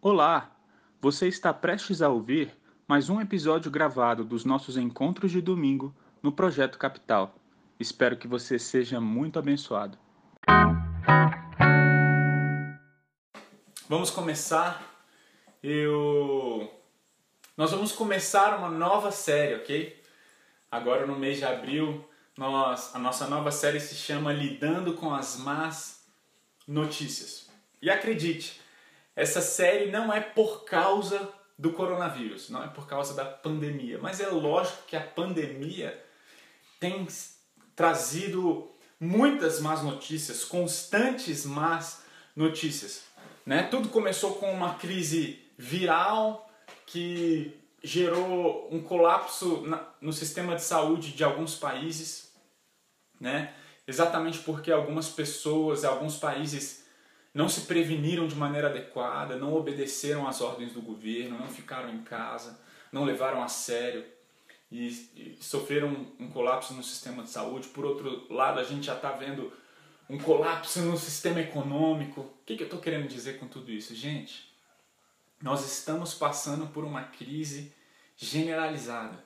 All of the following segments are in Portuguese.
Olá! Você está prestes a ouvir mais um episódio gravado dos nossos encontros de domingo no Projeto Capital. Espero que você seja muito abençoado. Vamos começar. Eu nós vamos começar uma nova série, ok? Agora no mês de abril, nós, a nossa nova série se chama Lidando com as Más Notícias. E acredite, essa série não é por causa do coronavírus, não é por causa da pandemia, mas é lógico que a pandemia tem trazido muitas más notícias, constantes más notícias. Né? Tudo começou com uma crise viral que gerou um colapso no sistema de saúde de alguns países, né? exatamente porque algumas pessoas, alguns países não se preveniram de maneira adequada, não obedeceram às ordens do governo, não ficaram em casa, não levaram a sério e, sofreram um, um colapso no sistema de saúde. Por outro lado, a gente já está vendo um colapso no sistema econômico. O que, que eu estou querendo dizer com tudo isso? Gente, nós estamos passando por uma crise generalizada.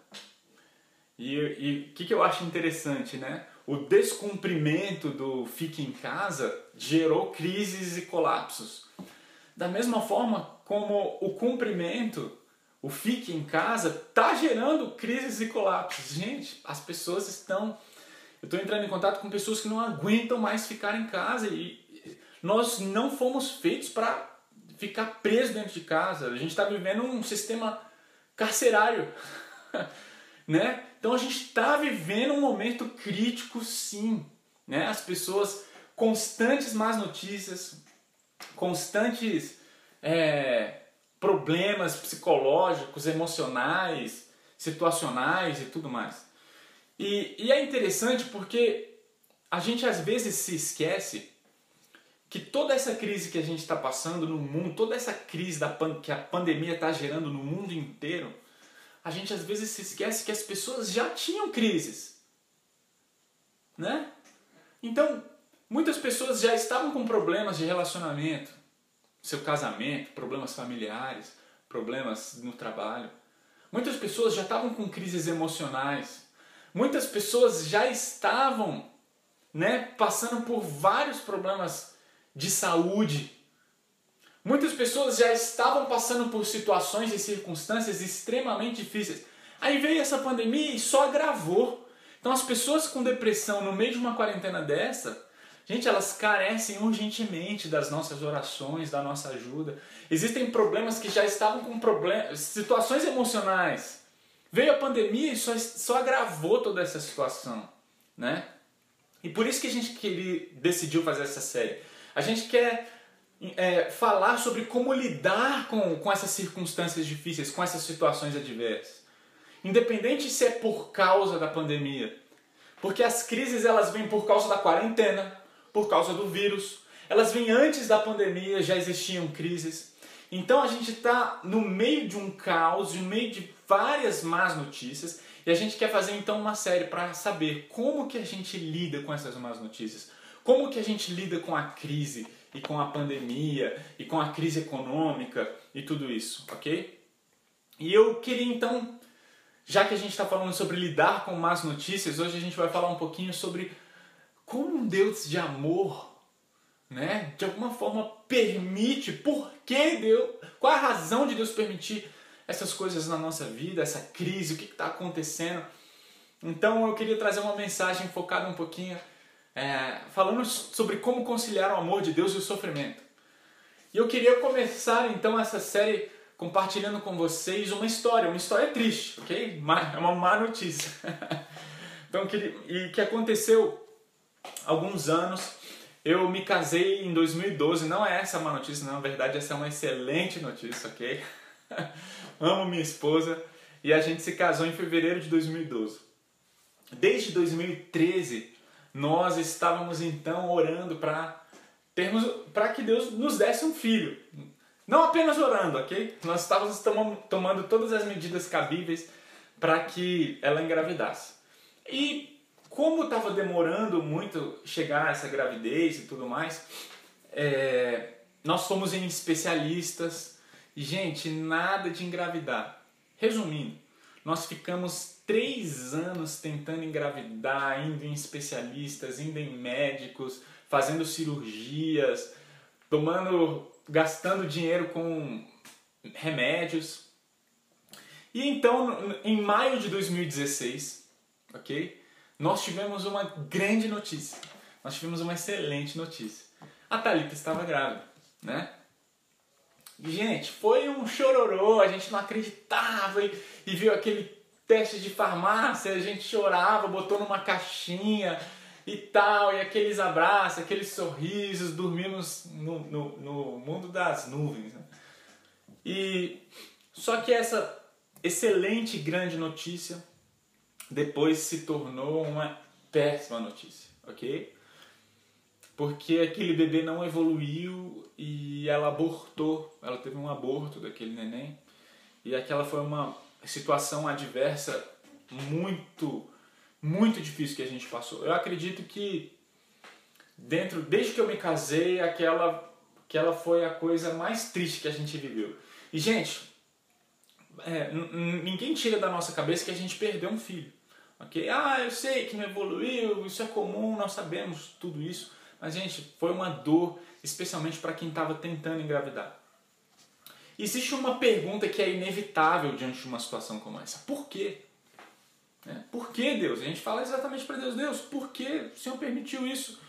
E o que, que eu acho interessante, né? O descumprimento do fique em casa gerou crises e colapsos. Da mesma forma como o cumprimento, o fique em casa, está gerando crises e colapsos. Gente, as pessoas estão. Eu estou entrando em contato com pessoas que não aguentam mais ficar em casa e nós não fomos feitos para ficar presos dentro de casa. A gente está vivendo um sistema carcerário, né? Então a gente está vivendo um momento crítico, sim, né? As pessoas constantes más notícias, constantes é, problemas psicológicos, emocionais, situacionais e tudo mais. E, e é interessante porque a gente às vezes se esquece que toda essa crise que a gente está passando no mundo, toda essa crise da que a pandemia está gerando no mundo inteiro, a gente às vezes se esquece que as pessoas já tinham crises, né? Então, muitas pessoas já estavam com problemas de relacionamento, seu casamento, problemas familiares, problemas no trabalho. Muitas pessoas já estavam com crises emocionais. Muitas pessoas já estavam, né, passando por vários problemas de saúde. Muitas pessoas já estavam passando por situações e circunstâncias extremamente difíceis. Aí veio essa pandemia e só agravou. Então as pessoas com depressão no meio de uma quarentena dessa, gente, elas carecem urgentemente das nossas orações, da nossa ajuda. Existem problemas que já estavam com problemas, situações emocionais. Veio a pandemia e só, só agravou toda essa situação, né? E por isso que a gente queria, decidiu fazer essa série a gente quer é, falar sobre como lidar com, com essas circunstâncias difíceis, com essas situações adversas. Independente se é por causa da pandemia. Porque as crises elas vêm por causa da quarentena, por causa do vírus. Elas vêm antes da pandemia, já existiam crises. Então a gente está no meio de um caos, no meio de várias más notícias, e a gente quer fazer então uma série para saber como que a gente lida com essas más notícias, como que a gente lida com a crise e com a pandemia e com a crise econômica e tudo isso, ok? E eu queria então, já que a gente está falando sobre lidar com más notícias, hoje a gente vai falar um pouquinho sobre como um Deus de amor, né, de alguma forma permite, por que Deus, qual a razão de Deus permitir essas coisas na nossa vida, essa crise, o que está acontecendo. Então eu queria trazer uma mensagem focada um pouquinho é, falando sobre como conciliar o amor de Deus e o sofrimento. E eu queria começar então essa série compartilhando com vocês uma história, uma história triste, ok? É uma má notícia. então, e que aconteceu alguns anos. Eu me casei em 2012, não é essa uma notícia, na verdade essa é uma excelente notícia, ok? Amo minha esposa e a gente se casou em fevereiro de 2012. Desde 2013 nós estávamos então orando para termos para que Deus nos desse um filho. Não apenas orando, ok? Nós estávamos tomando todas as medidas cabíveis para que ela engravidasse. E como estava demorando muito chegar essa gravidez e tudo mais, é, nós fomos em especialistas Gente, nada de engravidar. Resumindo, nós ficamos três anos tentando engravidar, indo em especialistas, indo em médicos, fazendo cirurgias, tomando, gastando dinheiro com remédios. E então, em maio de 2016, ok? Nós tivemos uma grande notícia. Nós tivemos uma excelente notícia. A Thalita estava grávida, né? Gente, foi um chororô, a gente não acreditava e, e viu aquele teste de farmácia, a gente chorava, botou numa caixinha e tal, e aqueles abraços, aqueles sorrisos, dormimos no, no, no mundo das nuvens. Né? E só que essa excelente grande notícia depois se tornou uma péssima notícia, ok? Porque aquele bebê não evoluiu e ela abortou, ela teve um aborto daquele neném e aquela foi uma situação adversa muito, muito difícil que a gente passou. Eu acredito que dentro, desde que eu me casei, aquela, aquela foi a coisa mais triste que a gente viveu. E gente, é, ninguém tira da nossa cabeça que a gente perdeu um filho. Ok? Ah, eu sei que não evoluiu, isso é comum, nós sabemos tudo isso. Mas, gente, foi uma dor, especialmente para quem estava tentando engravidar. Existe uma pergunta que é inevitável diante de uma situação como essa: por quê? Né? Por que Deus? A gente fala exatamente para Deus: Deus, por que o Senhor permitiu isso?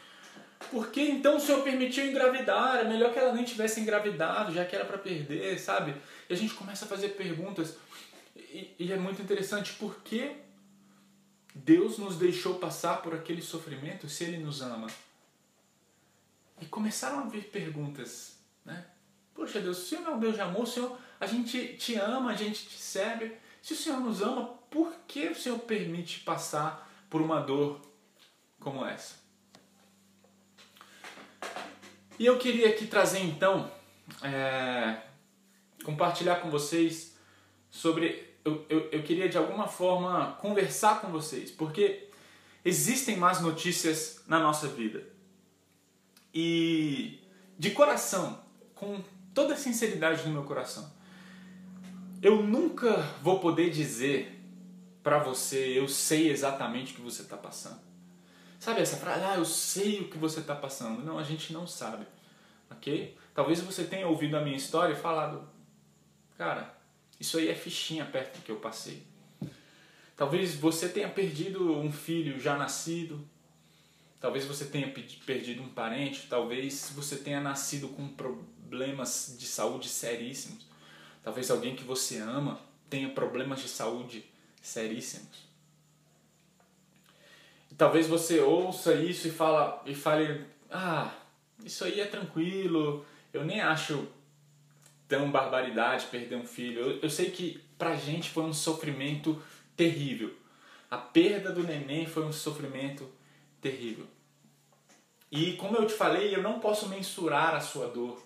Por que então o Senhor permitiu engravidar? É melhor que ela nem tivesse engravidado, já que era para perder, sabe? E a gente começa a fazer perguntas. E, e é muito interessante, por que Deus nos deixou passar por aquele sofrimento se Ele nos ama? E começaram a vir perguntas, né? Poxa Deus, se o Senhor é um Deus de amor, Senhor, a gente te ama, a gente te serve. Se o Senhor nos ama, por que o Senhor permite passar por uma dor como essa? E eu queria aqui trazer então, é, compartilhar com vocês sobre. Eu, eu, eu queria de alguma forma conversar com vocês, porque existem más notícias na nossa vida. E de coração, com toda a sinceridade do meu coração, eu nunca vou poder dizer para você, eu sei exatamente o que você está passando. Sabe essa frase, ah, eu sei o que você está passando. Não, a gente não sabe, ok? Talvez você tenha ouvido a minha história e falado, cara, isso aí é fichinha perto do que eu passei. Talvez você tenha perdido um filho já nascido, Talvez você tenha perdido um parente, talvez você tenha nascido com problemas de saúde seríssimos. Talvez alguém que você ama tenha problemas de saúde seríssimos. E talvez você ouça isso e fala e fale: "Ah, isso aí é tranquilo. Eu nem acho tão barbaridade perder um filho. Eu, eu sei que pra gente foi um sofrimento terrível. A perda do neném foi um sofrimento terrível. E como eu te falei, eu não posso mensurar a sua dor.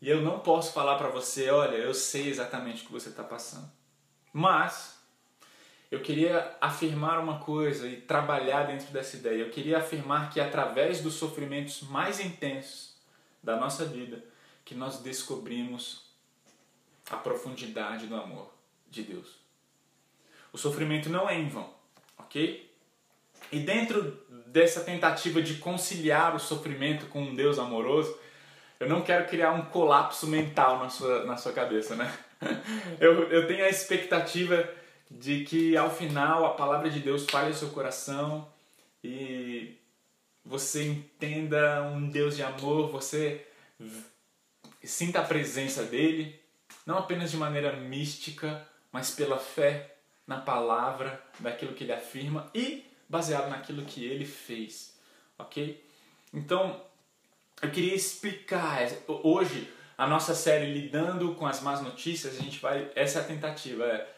E eu não posso falar para você, olha, eu sei exatamente o que você está passando. Mas eu queria afirmar uma coisa e trabalhar dentro dessa ideia. Eu queria afirmar que através dos sofrimentos mais intensos da nossa vida, que nós descobrimos a profundidade do amor de Deus. O sofrimento não é em vão, ok? E dentro dessa tentativa de conciliar o sofrimento com um Deus amoroso, eu não quero criar um colapso mental na sua, na sua cabeça, né? Eu, eu tenho a expectativa de que ao final a palavra de Deus fale o seu coração e você entenda um Deus de amor, você sinta a presença dele, não apenas de maneira mística, mas pela fé na palavra, daquilo que ele afirma e baseado naquilo que ele fez, ok? Então, eu queria explicar hoje a nossa série lidando com as más notícias. A gente vai essa é a tentativa, é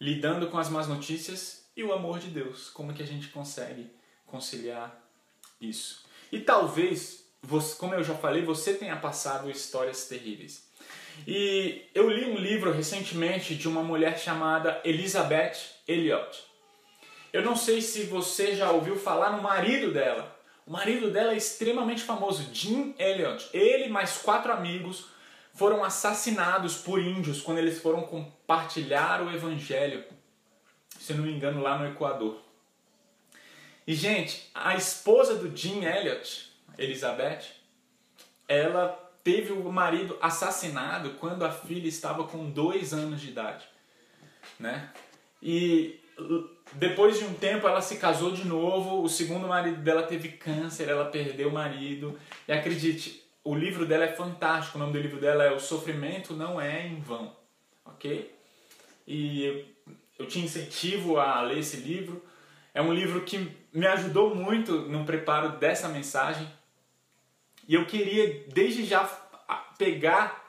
lidando com as más notícias e o amor de Deus. Como que a gente consegue conciliar isso? E talvez, como eu já falei, você tenha passado histórias terríveis. E eu li um livro recentemente de uma mulher chamada Elizabeth Elliot. Eu não sei se você já ouviu falar no marido dela. O marido dela é extremamente famoso, Jim Elliot. Ele mais quatro amigos foram assassinados por índios quando eles foram compartilhar o evangelho, se não me engano, lá no Equador. E, gente, a esposa do Jim Elliot, Elizabeth, ela teve o marido assassinado quando a filha estava com dois anos de idade, né? E depois de um tempo ela se casou de novo, o segundo marido dela teve câncer, ela perdeu o marido. E acredite, o livro dela é fantástico, o nome do livro dela é O Sofrimento Não É em Vão, ok? E eu, te incentivo a ler esse livro. É um livro que me ajudou muito no preparo dessa mensagem. E eu queria, desde já, pegar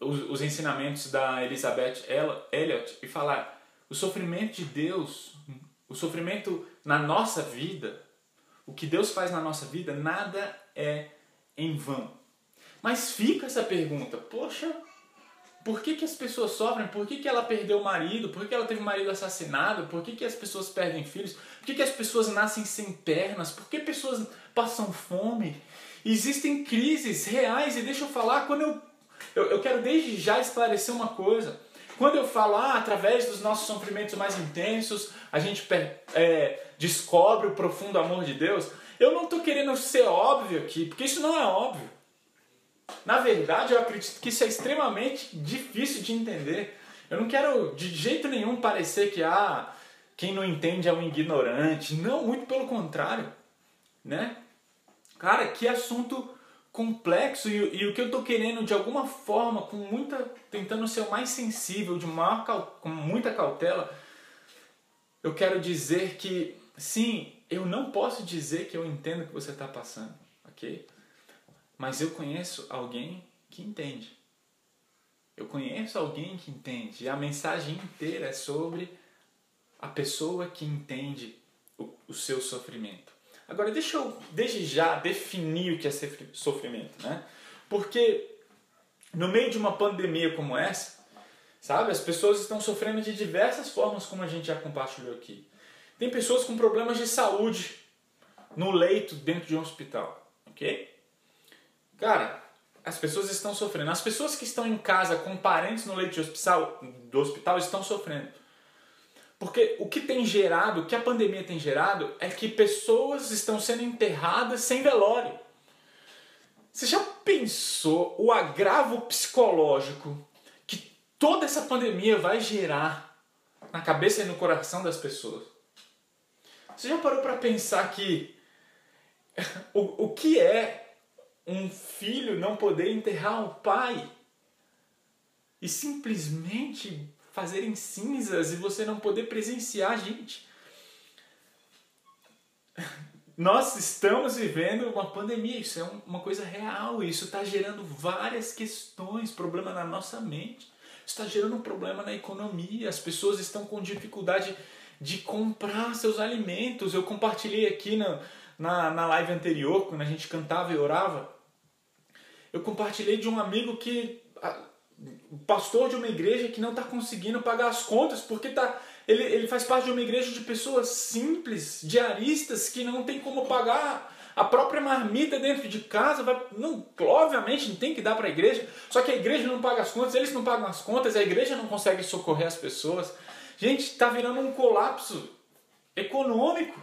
os, os ensinamentos da Elizabeth Elliot e falar: o sofrimento de Deus, o sofrimento na nossa vida, o que Deus faz na nossa vida, nada é em vão. Mas fica essa pergunta: poxa, por que, que as pessoas sofrem? Por que, que ela perdeu o marido? Por que, ela teve o marido assassinado? Por que, que as pessoas perdem filhos? Por que, que as pessoas nascem sem pernas? Por que pessoas passam fome? Existem crises reais, e deixa eu falar, quando eu, eu, eu quero desde já esclarecer uma coisa. Quando eu falo, ah, através dos nossos sofrimentos mais intensos, a gente é, descobre o profundo amor de Deus, eu não estou querendo ser óbvio aqui, porque isso não é óbvio. Na verdade, eu acredito que isso é extremamente difícil de entender. Eu não quero de jeito nenhum parecer que ah, quem não entende é um ignorante. Não, muito pelo contrário. Né? Cara, que assunto complexo e, e o que eu estou querendo de alguma forma, com muita. tentando ser o mais sensível, de maior, com muita cautela, eu quero dizer que sim, eu não posso dizer que eu entendo o que você está passando, ok? Mas eu conheço alguém que entende. Eu conheço alguém que entende. E a mensagem inteira é sobre a pessoa que entende o, o seu sofrimento. Agora, deixa eu, desde já, definir o que é sofrimento, né? Porque no meio de uma pandemia como essa, sabe, as pessoas estão sofrendo de diversas formas, como a gente já compartilhou aqui. Tem pessoas com problemas de saúde no leito dentro de um hospital, ok? Cara, as pessoas estão sofrendo. As pessoas que estão em casa com parentes no leito hospital, do hospital estão sofrendo. Porque o que tem gerado, o que a pandemia tem gerado, é que pessoas estão sendo enterradas sem velório. Você já pensou o agravo psicológico que toda essa pandemia vai gerar na cabeça e no coração das pessoas? Você já parou para pensar que o, o que é um filho não poder enterrar o pai e simplesmente fazerem cinzas e você não poder presenciar, gente? Nós estamos vivendo uma pandemia, isso é uma coisa real, isso está gerando várias questões, problema na nossa mente, está gerando um problema na economia, as pessoas estão com dificuldade de comprar seus alimentos. Eu compartilhei aqui na, na, na live anterior, quando a gente cantava e orava, eu compartilhei de um amigo que. O pastor de uma igreja que não está conseguindo pagar as contas porque tá, ele, ele faz parte de uma igreja de pessoas simples, diaristas, que não tem como pagar a própria marmita dentro de casa. Vai, não, obviamente não tem que dar para a igreja, só que a igreja não paga as contas, eles não pagam as contas, a igreja não consegue socorrer as pessoas. Gente, está virando um colapso econômico,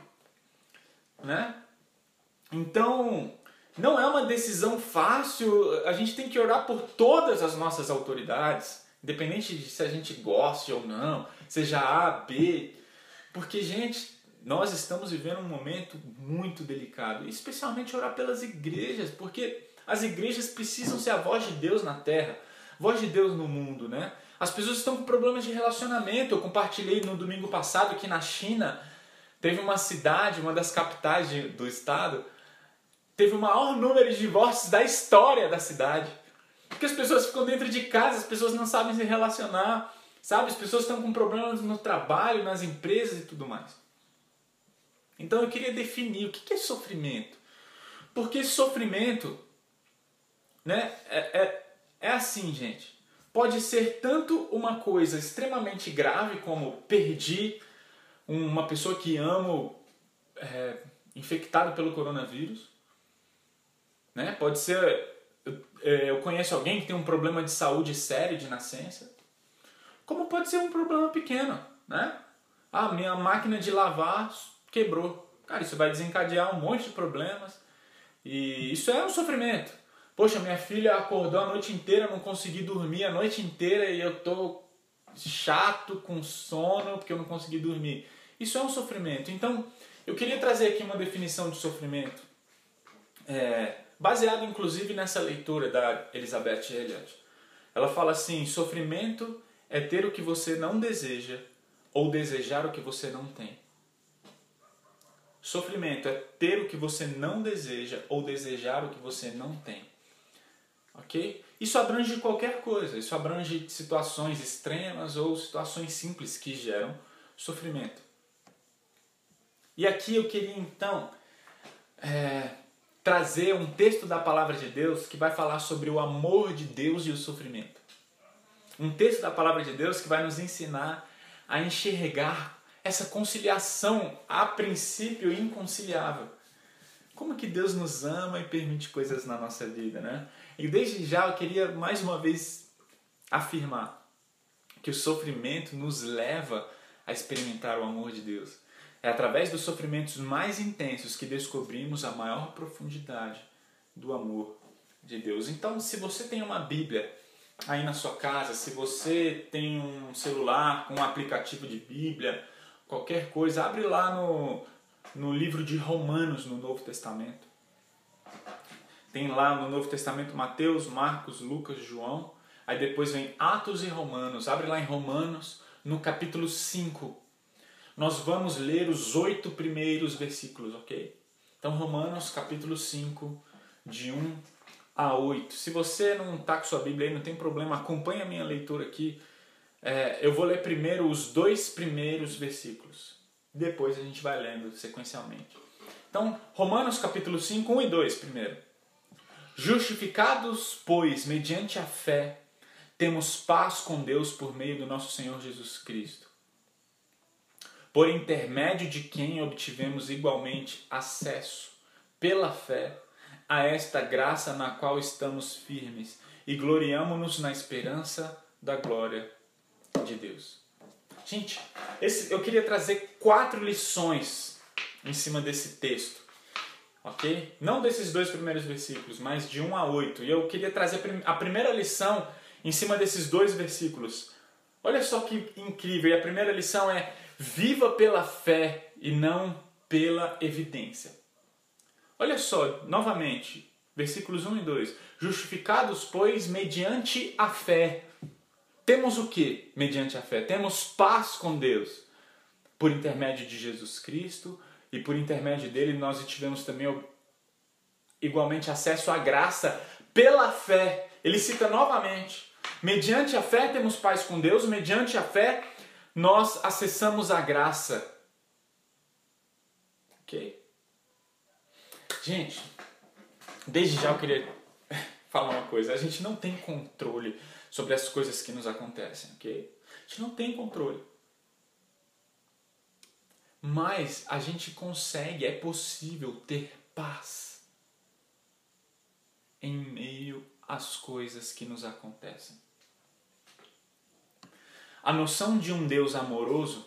né? Então, não é uma decisão fácil. A gente tem que orar por todas as nossas autoridades, independente de se a gente goste ou não, seja A, B, porque gente, nós estamos vivendo um momento muito delicado, especialmente orar pelas igrejas, porque as igrejas precisam ser a voz de Deus na terra, voz de Deus no mundo, né? As pessoas estão com problemas de relacionamento. Eu compartilhei no domingo passado que na China teve uma cidade, uma das capitais de, do estado, teve o maior número de divórcios da história da cidade. Porque as pessoas ficam dentro de casa, as pessoas não sabem se relacionar, sabe? As pessoas estão com problemas no trabalho, nas empresas e tudo mais. Então eu queria definir o que é sofrimento. Porque sofrimento né, é, é, é assim, gente pode ser tanto uma coisa extremamente grave, como perdi uma pessoa que amo é, infectada pelo coronavírus, né? pode ser eu, é, eu conheço alguém que tem um problema de saúde sério de nascença, como pode ser um problema pequeno, né? Ah, minha máquina de lavar quebrou. Cara, isso vai desencadear um monte de problemas e isso é um sofrimento. Poxa, minha filha acordou a noite inteira, não consegui dormir a noite inteira e eu tô chato, com sono, porque eu não consegui dormir. Isso é um sofrimento. Então, eu queria trazer aqui uma definição de sofrimento, é, baseado inclusive nessa leitura da Elizabeth Elliot. Ela fala assim: sofrimento é ter o que você não deseja ou desejar o que você não tem. Sofrimento é ter o que você não deseja ou desejar o que você não tem. Ok? Isso abrange qualquer coisa, isso abrange situações extremas ou situações simples que geram sofrimento. E aqui eu queria então é, trazer um texto da palavra de Deus que vai falar sobre o amor de Deus e o sofrimento. Um texto da palavra de Deus que vai nos ensinar a enxergar essa conciliação, a princípio inconciliável. Como que Deus nos ama e permite coisas na nossa vida, né? E desde já eu queria mais uma vez afirmar que o sofrimento nos leva a experimentar o amor de Deus. É através dos sofrimentos mais intensos que descobrimos a maior profundidade do amor de Deus. Então, se você tem uma Bíblia aí na sua casa, se você tem um celular com um aplicativo de Bíblia, qualquer coisa, abre lá no, no livro de Romanos no Novo Testamento. Tem lá no Novo Testamento Mateus, Marcos, Lucas, João. Aí depois vem Atos e Romanos. Abre lá em Romanos, no capítulo 5. Nós vamos ler os oito primeiros versículos, ok? Então, Romanos, capítulo 5, de 1 a 8. Se você não está com sua Bíblia aí, não tem problema, acompanhe a minha leitura aqui. É, eu vou ler primeiro os dois primeiros versículos. Depois a gente vai lendo sequencialmente. Então, Romanos capítulo 5, 1 e 2 primeiro. Justificados, pois, mediante a fé, temos paz com Deus por meio do nosso Senhor Jesus Cristo, por intermédio de quem obtivemos igualmente acesso, pela fé, a esta graça na qual estamos firmes e gloriamo-nos na esperança da glória de Deus. Gente, esse, eu queria trazer quatro lições em cima desse texto ok? Não desses dois primeiros versículos, mas de 1 a 8. E eu queria trazer a primeira lição em cima desses dois versículos. Olha só que incrível! E a primeira lição é: viva pela fé e não pela evidência. Olha só, novamente, versículos 1 e 2. Justificados, pois, mediante a fé. Temos o que mediante a fé? Temos paz com Deus por intermédio de Jesus Cristo, e por intermédio dele nós tivemos também igualmente acesso à graça pela fé. Ele cita novamente: mediante a fé temos paz com Deus, mediante a fé nós acessamos a graça. Ok? Gente, desde já eu queria falar uma coisa: a gente não tem controle sobre as coisas que nos acontecem, ok? A gente não tem controle. Mas a gente consegue, é possível ter paz em meio às coisas que nos acontecem. A noção de um Deus amoroso,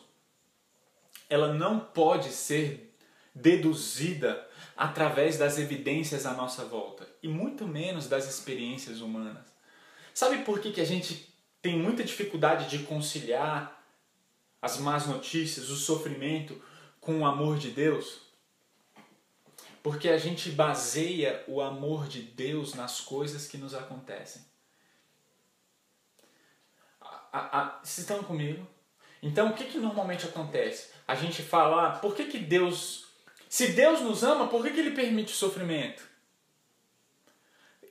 ela não pode ser deduzida através das evidências à nossa volta e muito menos das experiências humanas. Sabe por que, que a gente tem muita dificuldade de conciliar as más notícias, o sofrimento com o amor de Deus? Porque a gente baseia o amor de Deus nas coisas que nos acontecem. A, a, vocês estão comigo? Então, o que, que normalmente acontece? A gente fala, ah, por que, que Deus. Se Deus nos ama, por que, que Ele permite o sofrimento?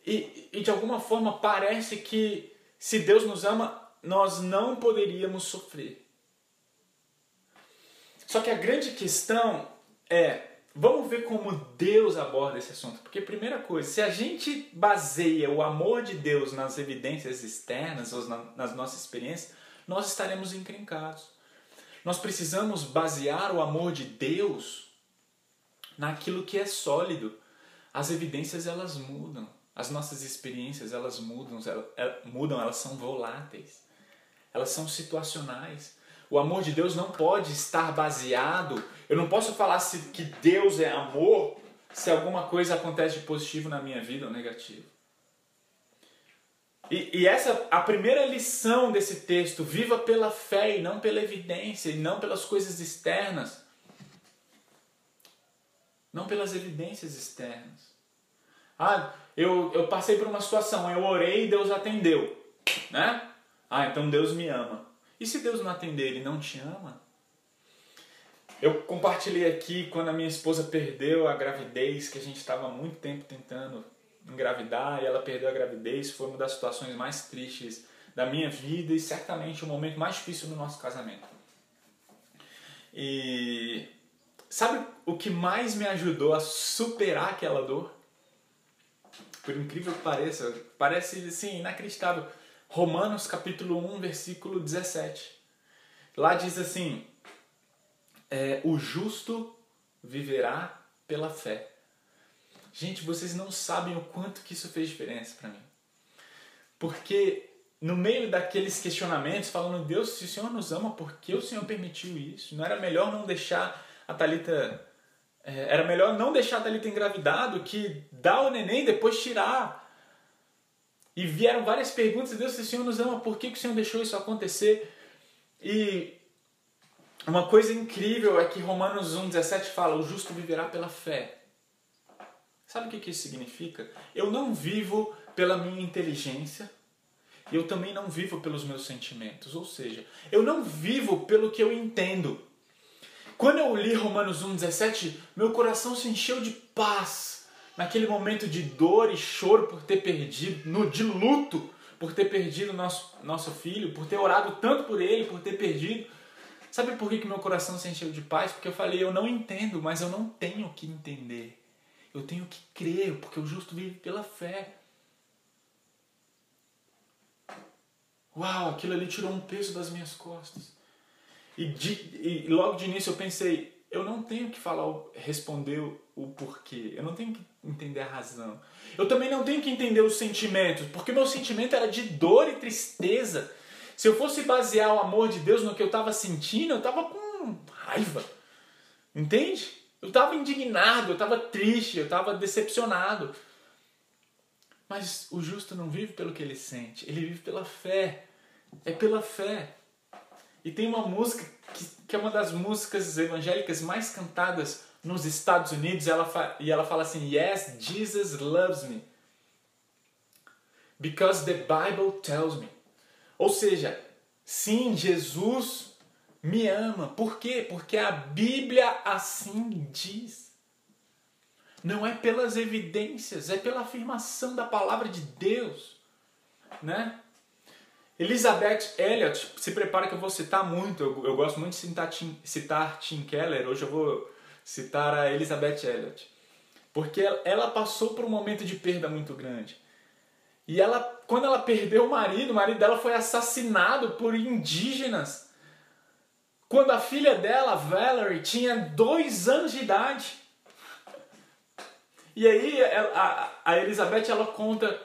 E, e de alguma forma parece que se Deus nos ama, nós não poderíamos sofrer. Só que a grande questão é, vamos ver como Deus aborda esse assunto. Porque, primeira coisa, se a gente baseia o amor de Deus nas evidências externas ou nas nossas experiências, nós estaremos encrencados. Nós precisamos basear o amor de Deus naquilo que é sólido. As evidências elas mudam, As nossas experiências, elas mudam, elas, mudam, elas são voláteis. Elas são situacionais. O amor de Deus não pode estar baseado. Eu não posso falar se, que Deus é amor se alguma coisa acontece de positivo na minha vida ou negativo. E, e essa a primeira lição desse texto: viva pela fé e não pela evidência, e não pelas coisas externas. Não pelas evidências externas. Ah, eu, eu passei por uma situação, eu orei e Deus atendeu. Né? Ah, então Deus me ama. E se Deus não atender, Ele não te ama? Eu compartilhei aqui quando a minha esposa perdeu a gravidez, que a gente estava muito tempo tentando engravidar, e ela perdeu a gravidez. Foi uma das situações mais tristes da minha vida e certamente o momento mais difícil do nosso casamento. E sabe o que mais me ajudou a superar aquela dor? Por incrível que pareça, parece assim inacreditável. Romanos capítulo 1, versículo 17. Lá diz assim: é, O justo viverá pela fé. Gente, vocês não sabem o quanto que isso fez diferença para mim. Porque no meio daqueles questionamentos, falando, Deus, se o Senhor nos ama, por que o Senhor permitiu isso? Não era melhor não deixar a Talita é, era melhor não deixar a Talita engravidado que dar o neném e depois tirar. E vieram várias perguntas, Deus, se o Senhor nos ama, por que, que o Senhor deixou isso acontecer? E uma coisa incrível é que Romanos 1,17 fala, o justo viverá pela fé. Sabe o que, que isso significa? Eu não vivo pela minha inteligência, e eu também não vivo pelos meus sentimentos. Ou seja, eu não vivo pelo que eu entendo. Quando eu li Romanos 1,17, meu coração se encheu de paz naquele momento de dor e choro por ter perdido, no, de luto por ter perdido nosso, nosso filho, por ter orado tanto por ele, por ter perdido. Sabe por que, que meu coração se encheu de paz? Porque eu falei, eu não entendo, mas eu não tenho que entender. Eu tenho que crer, porque o justo vive pela fé. Uau, aquilo ali tirou um peso das minhas costas. E, de, e logo de início eu pensei, eu não tenho que falar, responder o, porquê. Eu não tenho que entender a razão. Eu também não tenho que entender os sentimentos, porque meu sentimento era de dor e tristeza. Se eu fosse basear o amor de Deus no que eu estava sentindo, eu estava com raiva. Entende? Eu estava indignado, eu estava triste, eu estava decepcionado. Mas o justo não vive pelo que ele sente, ele vive pela fé. É pela fé. E tem uma música que, que é uma das músicas evangélicas mais cantadas nos Estados Unidos ela e ela fala assim: Yes, Jesus loves me. Because the Bible tells me. Ou seja, sim, Jesus me ama. Por quê? Porque a Bíblia assim diz. Não é pelas evidências, é pela afirmação da palavra de Deus, né? Elizabeth Elliot, se prepara que eu vou citar muito, eu, eu gosto muito de citar Tim, citar Tim Keller, hoje eu vou citar a Elizabeth Elliot. Porque ela passou por um momento de perda muito grande. E ela, quando ela perdeu o marido, o marido dela foi assassinado por indígenas. Quando a filha dela, Valerie, tinha dois anos de idade. E aí a, a Elizabeth ela conta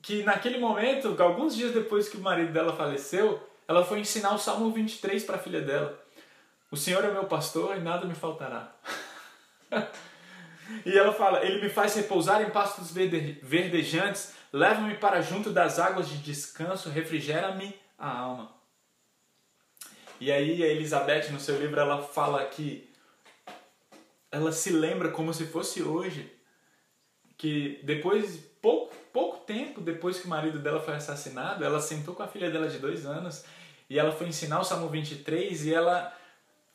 que naquele momento, alguns dias depois que o marido dela faleceu, ela foi ensinar o Salmo 23 para a filha dela. O Senhor é meu pastor e nada me faltará. e ela fala: Ele me faz repousar em pastos verdejantes, leva-me para junto das águas de descanso, refrigera-me a alma. E aí a Elizabeth, no seu livro, ela fala que ela se lembra como se fosse hoje, que depois, pouco, pouco tempo depois que o marido dela foi assassinado, ela sentou com a filha dela de dois anos e ela foi ensinar o Salmo 23 e ela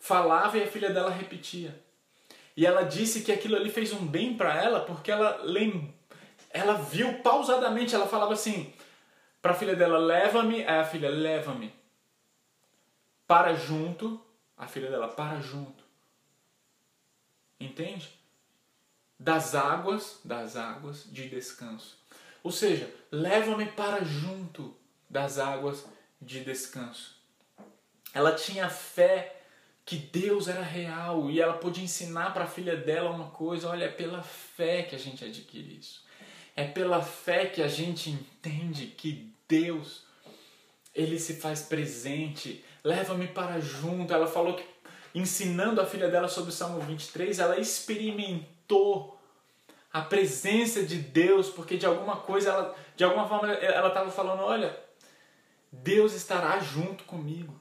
falava e a filha dela repetia. E ela disse que aquilo ali fez um bem para ela porque ela lem... ela viu pausadamente, ela falava assim para a filha dela: "Leva-me", aí a filha: "Leva-me". Para junto, a filha dela: "Para junto". Entende? Das águas, das águas de descanso. Ou seja, leva-me para junto das águas de descanso. Ela tinha fé que Deus era real e ela pôde ensinar para a filha dela uma coisa: olha, é pela fé que a gente adquire isso. É pela fé que a gente entende que Deus, Ele se faz presente. Leva-me para junto. Ela falou que, ensinando a filha dela sobre o Salmo 23, ela experimentou a presença de Deus, porque de alguma coisa, ela, de alguma forma, ela estava falando: olha, Deus estará junto comigo.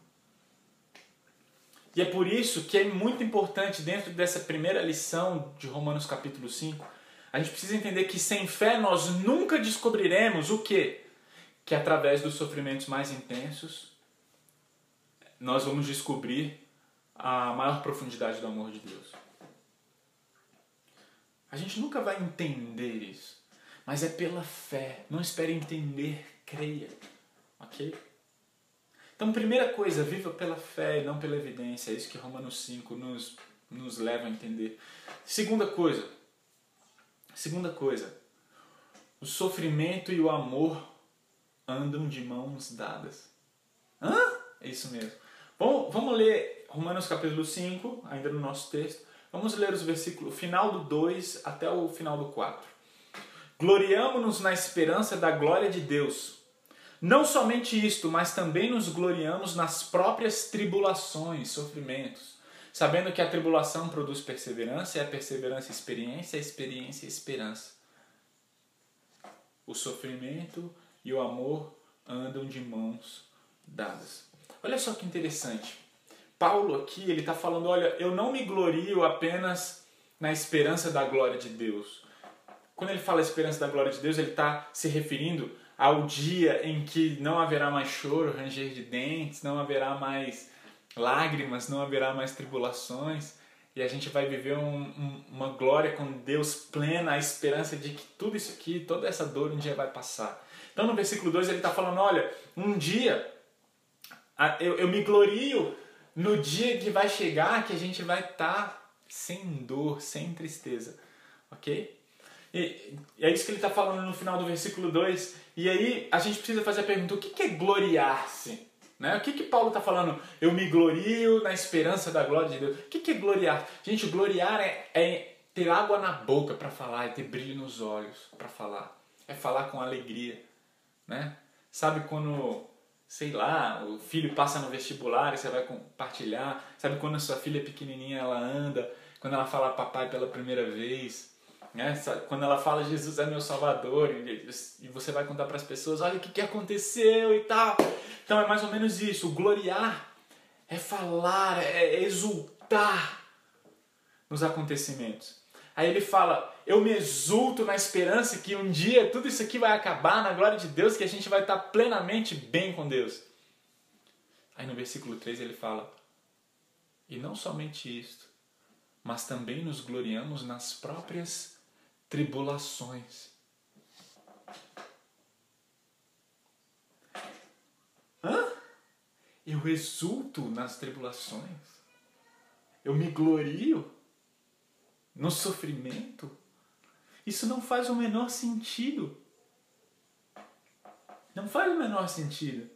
E é por isso que é muito importante, dentro dessa primeira lição de Romanos capítulo 5, a gente precisa entender que sem fé nós nunca descobriremos o quê? Que através dos sofrimentos mais intensos nós vamos descobrir a maior profundidade do amor de Deus. A gente nunca vai entender isso, mas é pela fé. Não espere entender, creia. Ok? Então, primeira coisa, viva pela fé e não pela evidência. É isso que Romanos 5 nos, nos leva a entender. Segunda coisa, segunda coisa, o sofrimento e o amor andam de mãos dadas. Hã? É isso mesmo. Bom, vamos ler Romanos capítulo 5, ainda no nosso texto. Vamos ler os versículos, final do 2 até o final do 4. Gloriamo-nos na esperança da glória de Deus. Não somente isto, mas também nos gloriamos nas próprias tribulações, sofrimentos, sabendo que a tribulação produz perseverança, e a perseverança experiência, a experiência esperança. O sofrimento e o amor andam de mãos dadas. Olha só que interessante. Paulo aqui, ele está falando, olha, eu não me glorio apenas na esperança da glória de Deus. Quando ele fala esperança da glória de Deus, ele está se referindo ao dia em que não haverá mais choro, ranger de dentes, não haverá mais lágrimas, não haverá mais tribulações e a gente vai viver um, um, uma glória com Deus plena, a esperança de que tudo isso aqui, toda essa dor um dia vai passar. Então no versículo 2 ele está falando: olha, um dia eu, eu me glorio no dia que vai chegar que a gente vai estar tá sem dor, sem tristeza, ok? E, e é isso que ele está falando no final do versículo 2. E aí a gente precisa fazer a pergunta: o que, é gloriar-se? Né? O que, que Paulo está falando? Eu me glorio na esperança da glória de Deus. O que, que é gloriar? Gente, gloriar é, é ter água na boca para falar, é ter brilho nos olhos para falar, é falar com alegria. Né? Sabe quando, sei lá, o filho passa no vestibular e você vai compartilhar? Sabe quando a sua filha pequenininha, ela anda, quando ela fala papai pela primeira vez? Né? Quando ela fala Jesus é meu Salvador e você vai contar para as pessoas, olha o que, que aconteceu e tal. Então é mais ou menos isso. O gloriar é falar, é exultar nos acontecimentos. Aí ele fala: Eu me exulto na esperança que um dia tudo isso aqui vai acabar na glória de Deus, que a gente vai estar plenamente bem com Deus. Aí no versículo 3 ele fala: E não somente isto, mas também nos gloriamos nas próprias tribulações. Hã? Eu exulto nas tribulações. Eu me glorio no sofrimento. Isso não faz o menor sentido. Não faz o menor sentido.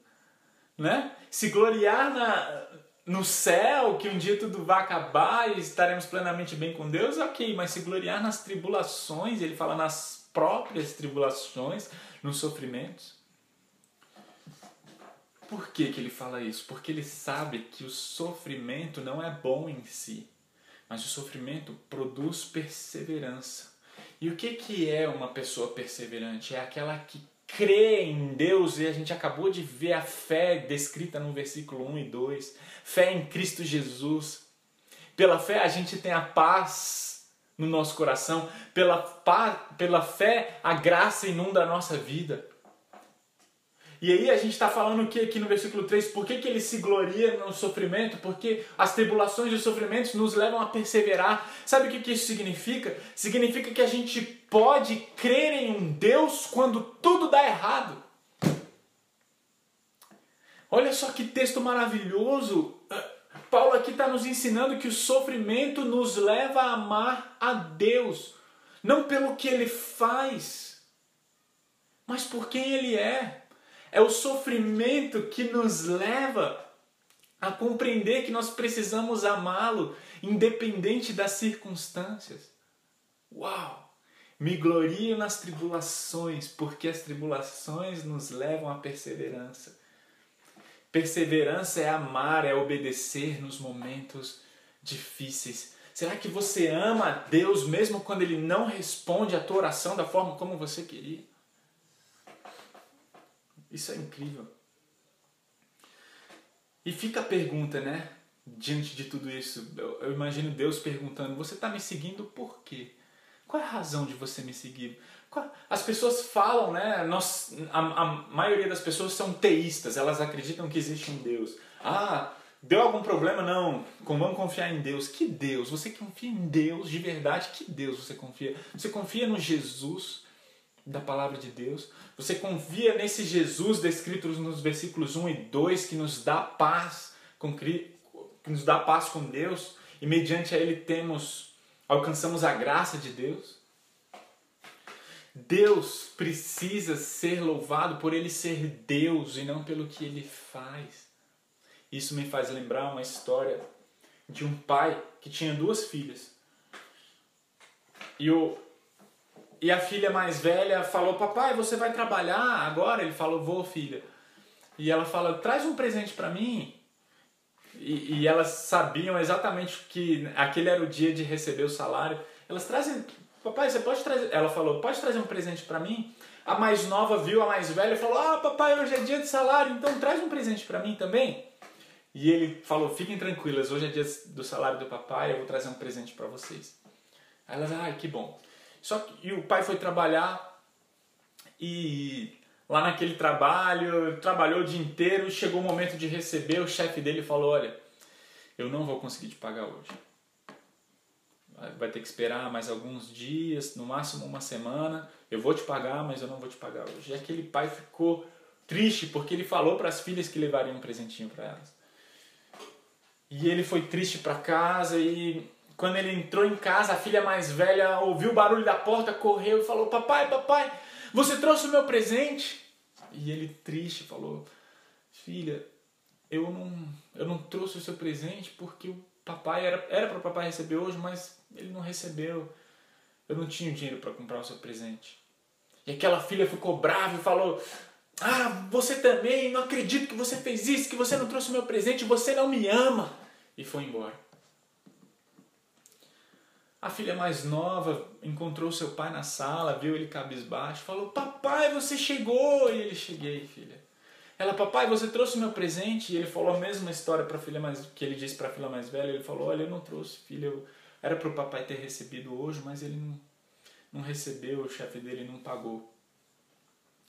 Né? Se gloriar na, no céu, que um dia tudo vai acabar e estaremos plenamente bem com Deus, ok, mas se gloriar nas tribulações, ele fala nas próprias tribulações, nos sofrimentos. Por que, que ele fala isso? Porque ele sabe que o sofrimento não é bom em si, mas o sofrimento produz perseverança. E o que, que é uma pessoa perseverante? É aquela que crê em Deus, e a gente acabou de ver a fé descrita no versículo 1 e 2, fé em Cristo Jesus. Pela fé a gente tem a paz no nosso coração, pela, pela fé a graça inunda a nossa vida. E aí a gente está falando o que aqui no versículo 3? Por que, que ele se gloria no sofrimento? Porque as tribulações e os sofrimentos nos levam a perseverar. Sabe o que, que isso significa? Significa que a gente pode crer em um Deus quando tudo dá errado. Olha só que texto maravilhoso. Paulo aqui está nos ensinando que o sofrimento nos leva a amar a Deus, não pelo que ele faz, mas por quem ele é. É o sofrimento que nos leva a compreender que nós precisamos amá-lo, independente das circunstâncias. Uau! Me glorio nas tribulações, porque as tribulações nos levam à perseverança. Perseverança é amar, é obedecer nos momentos difíceis. Será que você ama a Deus mesmo quando Ele não responde a tua oração da forma como você queria? Isso é incrível. E fica a pergunta, né? Diante de tudo isso, eu, eu imagino Deus perguntando: Você está me seguindo por quê? Qual é a razão de você me seguir? As pessoas falam, né? Nós, a, a maioria das pessoas são teístas, elas acreditam que existe um Deus. Ah, deu algum problema? Não. Vamos confiar em Deus. Que Deus? Você confia em Deus de verdade? Que Deus você confia? Você confia no Jesus da palavra de Deus? Você confia nesse Jesus descrito nos versículos 1 e 2 que nos dá paz com que nos dá paz com Deus e mediante a ele temos alcançamos a graça de Deus. Deus precisa ser louvado por ele ser Deus e não pelo que ele faz. Isso me faz lembrar uma história de um pai que tinha duas filhas. E, o, e a filha mais velha falou: Papai, você vai trabalhar agora? Ele falou: Vou, filha. E ela fala: Traz um presente para mim. E, e, elas sabiam exatamente que aquele era o dia de receber o salário. Elas trazem, papai, você pode trazer? Ela falou, pode trazer um presente para mim? A mais nova viu a mais velha e falou, ah, papai, hoje é dia de salário, então traz um presente para mim também. E ele falou, fiquem tranquilas, hoje é dia do salário do papai, eu vou trazer um presente para vocês. Aí elas, ai, que bom. Só que e o pai foi trabalhar e lá naquele trabalho, trabalhou o dia inteiro, chegou o momento de receber, o chefe dele falou: Olha, eu não vou conseguir te pagar hoje. Vai ter que esperar mais alguns dias, no máximo uma semana. Eu vou te pagar, mas eu não vou te pagar hoje. E aquele pai ficou triste porque ele falou para as filhas que levariam um presentinho para elas. E ele foi triste para casa e quando ele entrou em casa, a filha mais velha ouviu o barulho da porta, correu e falou: Papai, papai, você trouxe o meu presente? E ele, triste, falou: Filha, eu não, eu não trouxe o seu presente porque o papai era era para o papai receber hoje, mas ele não recebeu. Eu não tinha dinheiro para comprar o seu presente. E aquela filha ficou brava e falou: Ah, você também, não acredito que você fez isso, que você não trouxe o meu presente, você não me ama. E foi embora. A filha mais nova encontrou seu pai na sala, viu ele cabisbaixo, falou: Papai, você chegou! E ele: Cheguei, filha. Ela: Papai, você trouxe meu presente? E ele falou a mesma história para a filha mais que ele disse para a filha mais velha. Ele falou: Olha, eu não trouxe, filha. Eu... Era para o papai ter recebido hoje, mas ele não, não recebeu, o chefe dele não pagou.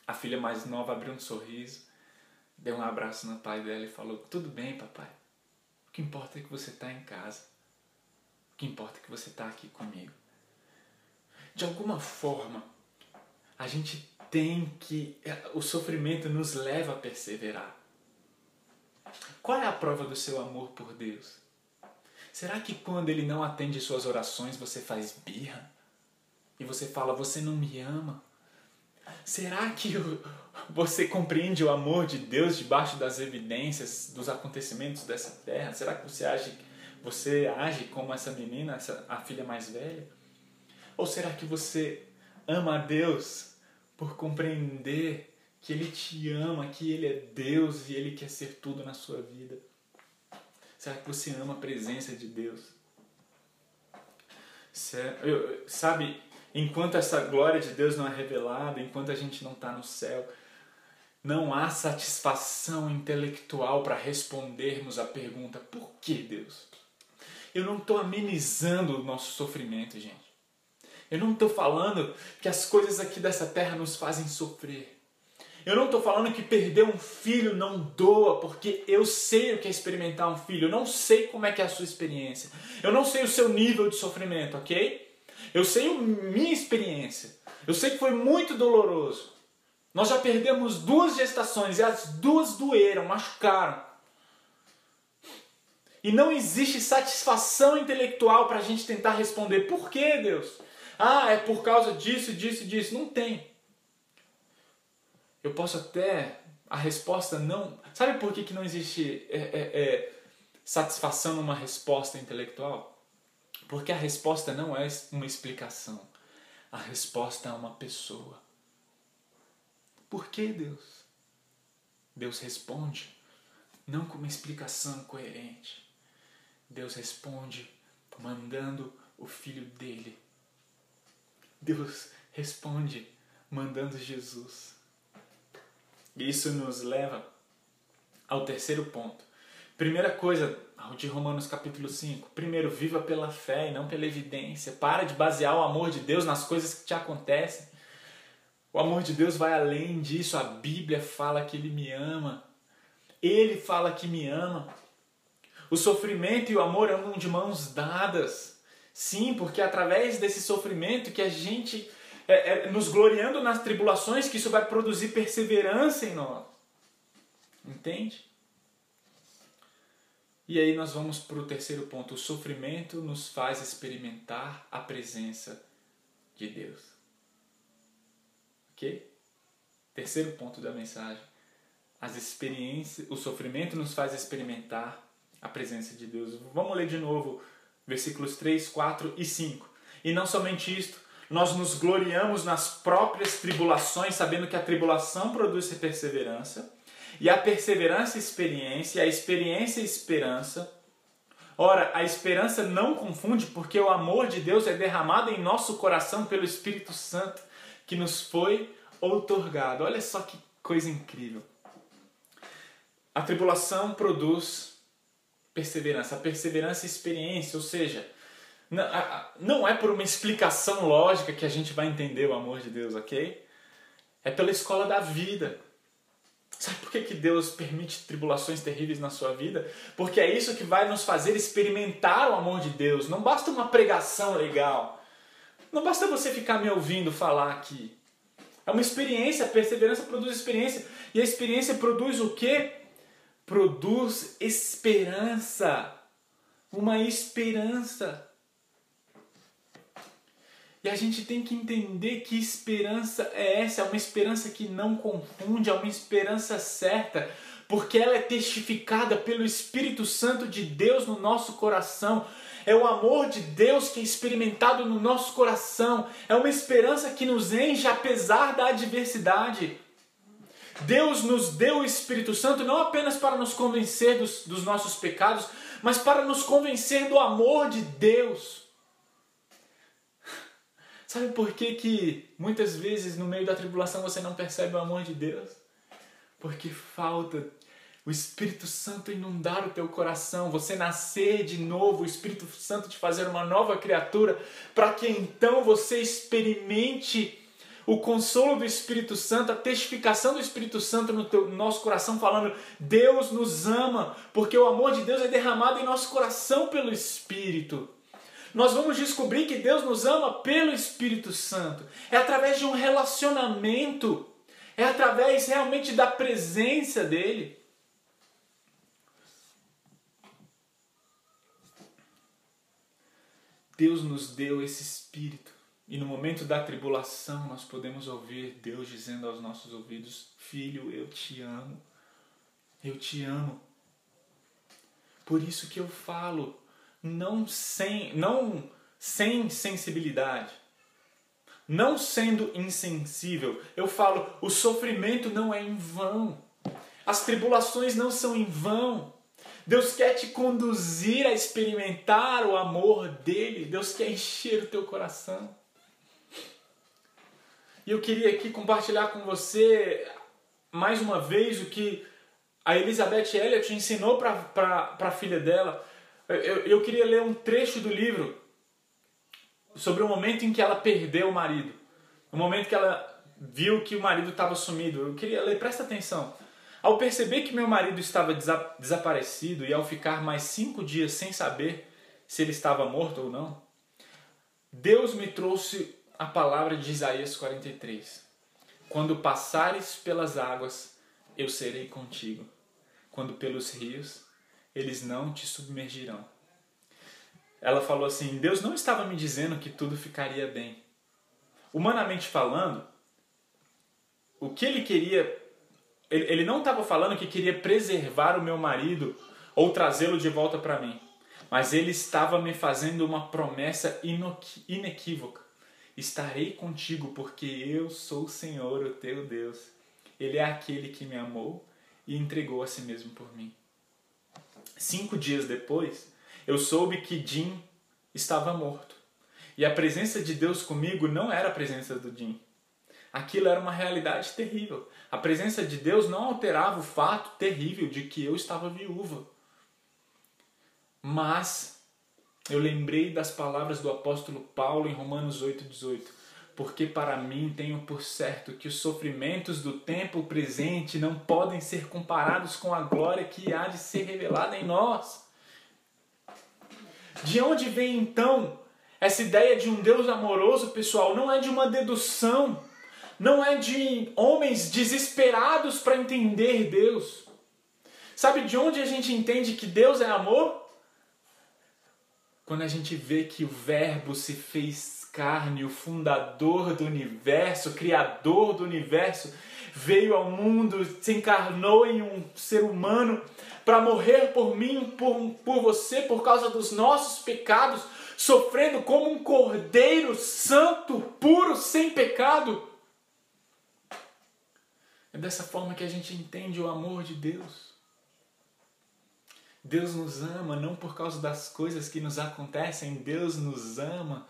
A filha mais nova abriu um sorriso, deu um abraço no pai dela e falou: Tudo bem, papai. O que importa é que você está em casa que importa é que você está aqui comigo. De alguma forma, a gente tem que. É, o sofrimento nos leva a perseverar. Qual é a prova do seu amor por Deus? Será que quando Ele não atende suas orações você faz birra? E você fala, você não me ama? Será que você compreende o amor de Deus debaixo das evidências dos acontecimentos dessa terra? Será que você age você age como essa menina, essa, a filha mais velha? Ou será que você ama a Deus por compreender que Ele te ama, que Ele é Deus e Ele quer ser tudo na sua vida? Será que você ama a presença de Deus? Sabe, enquanto essa glória de Deus não é revelada, enquanto a gente não está no céu, não há satisfação intelectual para respondermos a pergunta: por que Deus? Eu não estou amenizando o nosso sofrimento, gente. Eu não estou falando que as coisas aqui dessa terra nos fazem sofrer. Eu não estou falando que perder um filho não doa, porque eu sei o que é experimentar um filho. Eu não sei como é que é a sua experiência. Eu não sei o seu nível de sofrimento, ok? Eu sei a minha experiência. Eu sei que foi muito doloroso. Nós já perdemos duas gestações e as duas doeram, machucaram. E não existe satisfação intelectual para a gente tentar responder por que Deus? Ah, é por causa disso, disso, disso. Não tem. Eu posso até. A resposta não. Sabe por que, que não existe é, é, é, satisfação numa resposta intelectual? Porque a resposta não é uma explicação. A resposta é uma pessoa. Por que Deus? Deus responde não com uma explicação coerente. Deus responde mandando o filho dele. Deus responde mandando Jesus. E isso nos leva ao terceiro ponto. Primeira coisa, de Romanos capítulo 5. Primeiro, viva pela fé e não pela evidência. Para de basear o amor de Deus nas coisas que te acontecem. O amor de Deus vai além disso. A Bíblia fala que Ele me ama. Ele fala que me ama. O sofrimento e o amor andam de mãos dadas. Sim, porque é através desse sofrimento que a gente, é, é, nos gloriando nas tribulações, que isso vai produzir perseverança em nós. Entende? E aí nós vamos para o terceiro ponto. O sofrimento nos faz experimentar a presença de Deus. Ok? Terceiro ponto da mensagem. As experiências, o sofrimento nos faz experimentar a presença de Deus. Vamos ler de novo versículos 3, 4 e 5. E não somente isto, nós nos gloriamos nas próprias tribulações, sabendo que a tribulação produz perseverança e a perseverança, experiência, a experiência, esperança. Ora, a esperança não confunde, porque o amor de Deus é derramado em nosso coração pelo Espírito Santo que nos foi outorgado. Olha só que coisa incrível. A tribulação produz perseverança, a perseverança é experiência, ou seja, não é por uma explicação lógica que a gente vai entender o amor de Deus, ok? É pela escola da vida. Sabe por que, que Deus permite tribulações terríveis na sua vida? Porque é isso que vai nos fazer experimentar o amor de Deus. Não basta uma pregação legal. Não basta você ficar me ouvindo falar aqui. É uma experiência, a perseverança produz experiência. E a experiência produz o quê? Produz esperança. Uma esperança. E a gente tem que entender que esperança é essa, é uma esperança que não confunde, é uma esperança certa, porque ela é testificada pelo Espírito Santo de Deus no nosso coração. É o amor de Deus que é experimentado no nosso coração. É uma esperança que nos enche apesar da adversidade. Deus nos deu o Espírito Santo não apenas para nos convencer dos, dos nossos pecados, mas para nos convencer do amor de Deus. Sabe por que, que muitas vezes no meio da tribulação você não percebe o amor de Deus? Porque falta o Espírito Santo inundar o teu coração, você nascer de novo, o Espírito Santo te fazer uma nova criatura, para que então você experimente o consolo do Espírito Santo, a testificação do Espírito Santo no, teu, no nosso coração, falando: Deus nos ama, porque o amor de Deus é derramado em nosso coração pelo Espírito nós vamos descobrir que Deus nos ama pelo Espírito Santo. É através de um relacionamento, é através realmente da presença dele. Deus nos deu esse Espírito. E no momento da tribulação nós podemos ouvir Deus dizendo aos nossos ouvidos: Filho, eu te amo. Eu te amo. Por isso que eu falo, não sem, não sem sensibilidade, não sendo insensível. Eu falo, o sofrimento não é em vão. As tribulações não são em vão. Deus quer te conduzir a experimentar o amor dele. Deus quer encher o teu coração. E eu queria aqui compartilhar com você mais uma vez o que a Elizabeth Elliot ensinou para a filha dela. Eu, eu queria ler um trecho do livro sobre o momento em que ela perdeu o marido. O momento que ela viu que o marido estava sumido. Eu queria ler, presta atenção. Ao perceber que meu marido estava desa desaparecido e ao ficar mais cinco dias sem saber se ele estava morto ou não, Deus me trouxe a palavra de Isaías 43. Quando passares pelas águas, eu serei contigo. Quando pelos rios, eles não te submergirão. Ela falou assim: Deus não estava me dizendo que tudo ficaria bem. Humanamente falando, o que ele queria. Ele não estava falando que queria preservar o meu marido ou trazê-lo de volta para mim. Mas ele estava me fazendo uma promessa inequívoca. Estarei contigo, porque eu sou o Senhor, o teu Deus. Ele é aquele que me amou e entregou a si mesmo por mim. Cinco dias depois, eu soube que Jim estava morto. E a presença de Deus comigo não era a presença do Jim. Aquilo era uma realidade terrível. A presença de Deus não alterava o fato terrível de que eu estava viúva. Mas eu lembrei das palavras do apóstolo Paulo em Romanos 8,18. Porque para mim tenho por certo que os sofrimentos do tempo presente não podem ser comparados com a glória que há de ser revelada em nós. De onde vem então essa ideia de um Deus amoroso, pessoal? Não é de uma dedução, não é de homens desesperados para entender Deus. Sabe de onde a gente entende que Deus é amor? Quando a gente vê que o Verbo se fez carne, o fundador do universo, o criador do universo, veio ao mundo, se encarnou em um ser humano para morrer por mim, por, por você, por causa dos nossos pecados, sofrendo como um cordeiro santo, puro, sem pecado. É dessa forma que a gente entende o amor de Deus. Deus nos ama não por causa das coisas que nos acontecem, Deus nos ama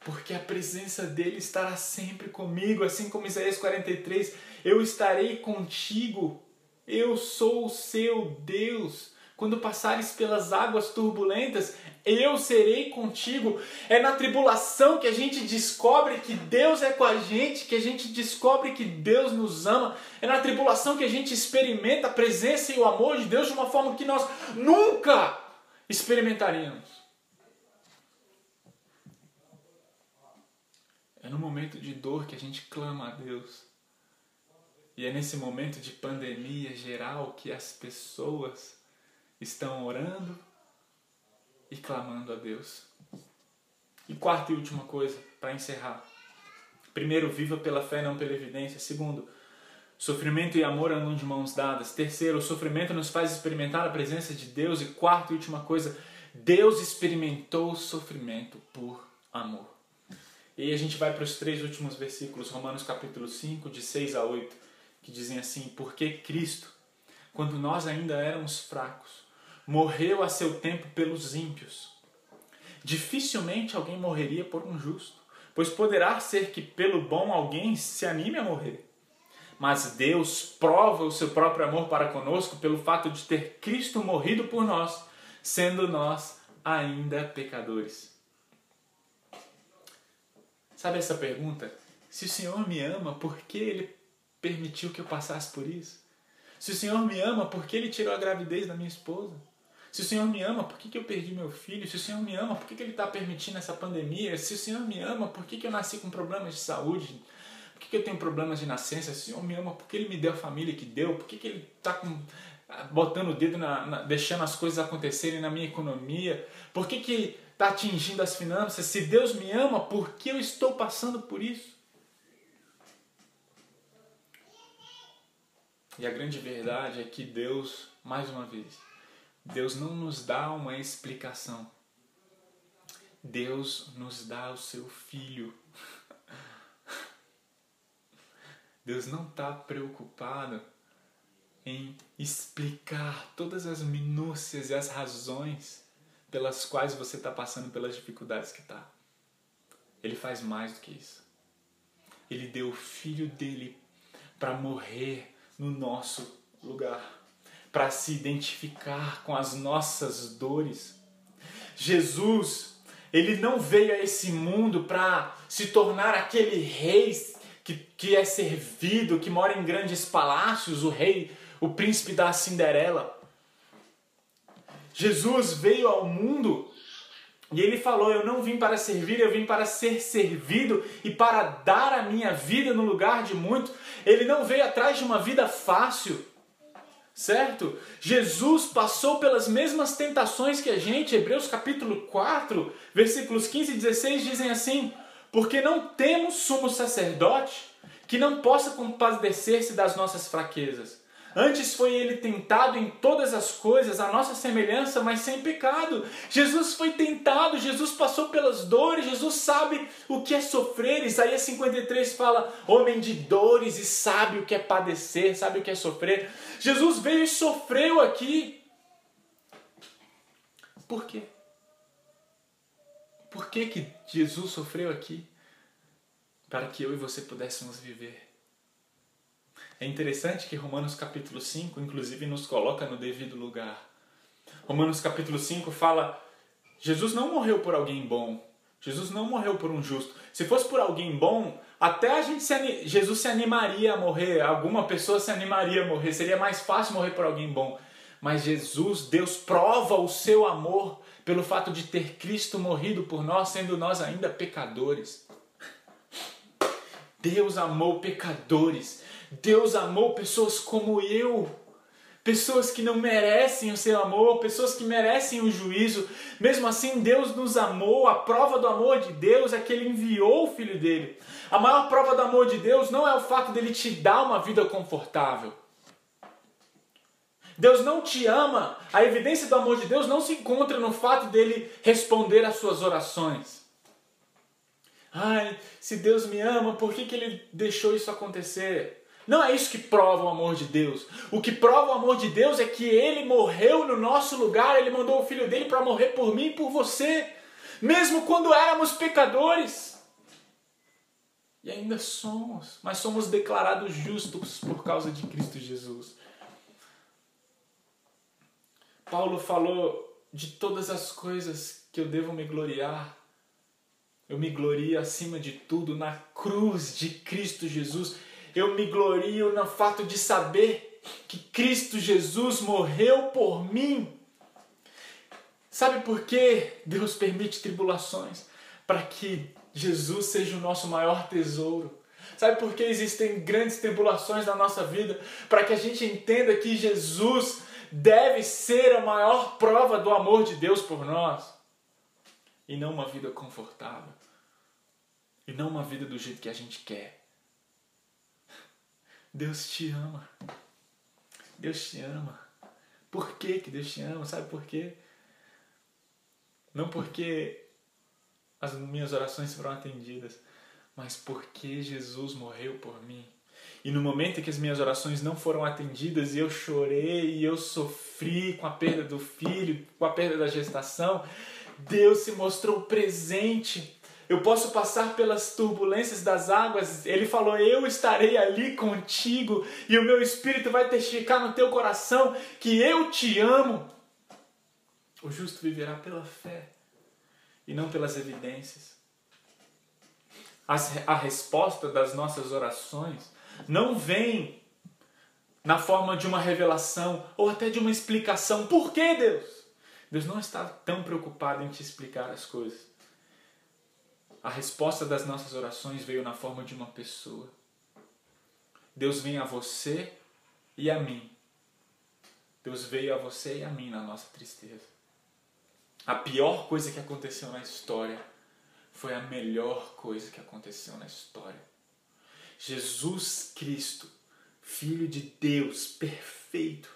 porque a presença dele estará sempre comigo, assim como Isaías 43, eu estarei contigo. Eu sou o seu Deus. Quando passares pelas águas turbulentas, eu serei contigo. É na tribulação que a gente descobre que Deus é com a gente, que a gente descobre que Deus nos ama. É na tribulação que a gente experimenta a presença e o amor de Deus de uma forma que nós nunca experimentaríamos. É no momento de dor que a gente clama a Deus. E é nesse momento de pandemia geral que as pessoas estão orando e clamando a Deus. E quarta e última coisa, para encerrar. Primeiro, viva pela fé, não pela evidência. Segundo, sofrimento e amor andam de mãos dadas. Terceiro, o sofrimento nos faz experimentar a presença de Deus. E quarta e última coisa, Deus experimentou o sofrimento por amor. E a gente vai para os três últimos versículos, Romanos capítulo 5, de 6 a 8, que dizem assim: Porque Cristo, quando nós ainda éramos fracos, morreu a seu tempo pelos ímpios. Dificilmente alguém morreria por um justo, pois poderá ser que pelo bom alguém se anime a morrer. Mas Deus prova o seu próprio amor para conosco pelo fato de ter Cristo morrido por nós, sendo nós ainda pecadores. Sabe essa pergunta? Se o Senhor me ama, por que Ele permitiu que eu passasse por isso? Se o Senhor me ama, por que Ele tirou a gravidez da minha esposa? Se o Senhor me ama, por que, que eu perdi meu filho? Se o Senhor me ama, por que, que Ele está permitindo essa pandemia? Se o Senhor me ama, por que, que eu nasci com problemas de saúde? Por que, que eu tenho problemas de nascença? Se o Senhor me ama, por que Ele me deu a família que deu? Por que, que Ele está botando o dedo, na, na, deixando as coisas acontecerem na minha economia? Por que que está atingindo as finanças? Se Deus me ama, por que eu estou passando por isso? E a grande verdade é que Deus, mais uma vez, Deus não nos dá uma explicação. Deus nos dá o seu filho. Deus não está preocupado em explicar todas as minúcias e as razões pelas quais você está passando pelas dificuldades que está. Ele faz mais do que isso. Ele deu o filho dele para morrer no nosso lugar para se identificar com as nossas dores. Jesus, ele não veio a esse mundo para se tornar aquele rei que, que é servido, que mora em grandes palácios, o rei, o príncipe da Cinderela. Jesus veio ao mundo e ele falou: Eu não vim para servir, eu vim para ser servido e para dar a minha vida no lugar de muitos. Ele não veio atrás de uma vida fácil certo? Jesus passou pelas mesmas tentações que a gente, Hebreus capítulo 4, versículos 15 e 16 dizem assim: Porque não temos sumo sacerdote que não possa compadecer-se das nossas fraquezas, Antes foi ele tentado em todas as coisas, a nossa semelhança, mas sem pecado. Jesus foi tentado, Jesus passou pelas dores, Jesus sabe o que é sofrer. Isaías 53 fala: homem de dores e sabe o que é padecer, sabe o que é sofrer. Jesus veio e sofreu aqui. Por quê? Por que, que Jesus sofreu aqui? Para que eu e você pudéssemos viver. É interessante que Romanos capítulo 5, inclusive, nos coloca no devido lugar. Romanos capítulo 5 fala: Jesus não morreu por alguém bom. Jesus não morreu por um justo. Se fosse por alguém bom, até a gente se, Jesus se animaria a morrer, alguma pessoa se animaria a morrer, seria mais fácil morrer por alguém bom. Mas Jesus, Deus prova o seu amor pelo fato de ter Cristo morrido por nós, sendo nós ainda pecadores. Deus amou pecadores. Deus amou pessoas como eu, pessoas que não merecem o seu amor, pessoas que merecem o juízo. Mesmo assim, Deus nos amou. A prova do amor de Deus é que Ele enviou o Filho dele. A maior prova do amor de Deus não é o fato dele te dar uma vida confortável. Deus não te ama. A evidência do amor de Deus não se encontra no fato dele responder às suas orações. Ai, se Deus me ama, por que, que ele deixou isso acontecer? Não é isso que prova o amor de Deus. O que prova o amor de Deus é que ele morreu no nosso lugar, ele mandou o filho dele para morrer por mim e por você, mesmo quando éramos pecadores. E ainda somos, mas somos declarados justos por causa de Cristo Jesus. Paulo falou de todas as coisas que eu devo me gloriar. Eu me glorio acima de tudo na cruz de Cristo Jesus eu me glorio no fato de saber que Cristo Jesus morreu por mim. Sabe por que Deus permite tribulações? Para que Jesus seja o nosso maior tesouro. Sabe por que existem grandes tribulações na nossa vida? Para que a gente entenda que Jesus deve ser a maior prova do amor de Deus por nós. E não uma vida confortável. E não uma vida do jeito que a gente quer. Deus te ama. Deus te ama. Por que, que Deus te ama? Sabe por quê? Não porque as minhas orações foram atendidas, mas porque Jesus morreu por mim. E no momento em que as minhas orações não foram atendidas e eu chorei e eu sofri com a perda do filho, com a perda da gestação, Deus se mostrou presente eu posso passar pelas turbulências das águas. Ele falou: Eu estarei ali contigo, e o meu espírito vai testificar no teu coração que eu te amo. O justo viverá pela fé e não pelas evidências. A resposta das nossas orações não vem na forma de uma revelação ou até de uma explicação. Por que Deus? Deus não está tão preocupado em te explicar as coisas. A resposta das nossas orações veio na forma de uma pessoa. Deus vem a você e a mim. Deus veio a você e a mim na nossa tristeza. A pior coisa que aconteceu na história foi a melhor coisa que aconteceu na história. Jesus Cristo, Filho de Deus, perfeito,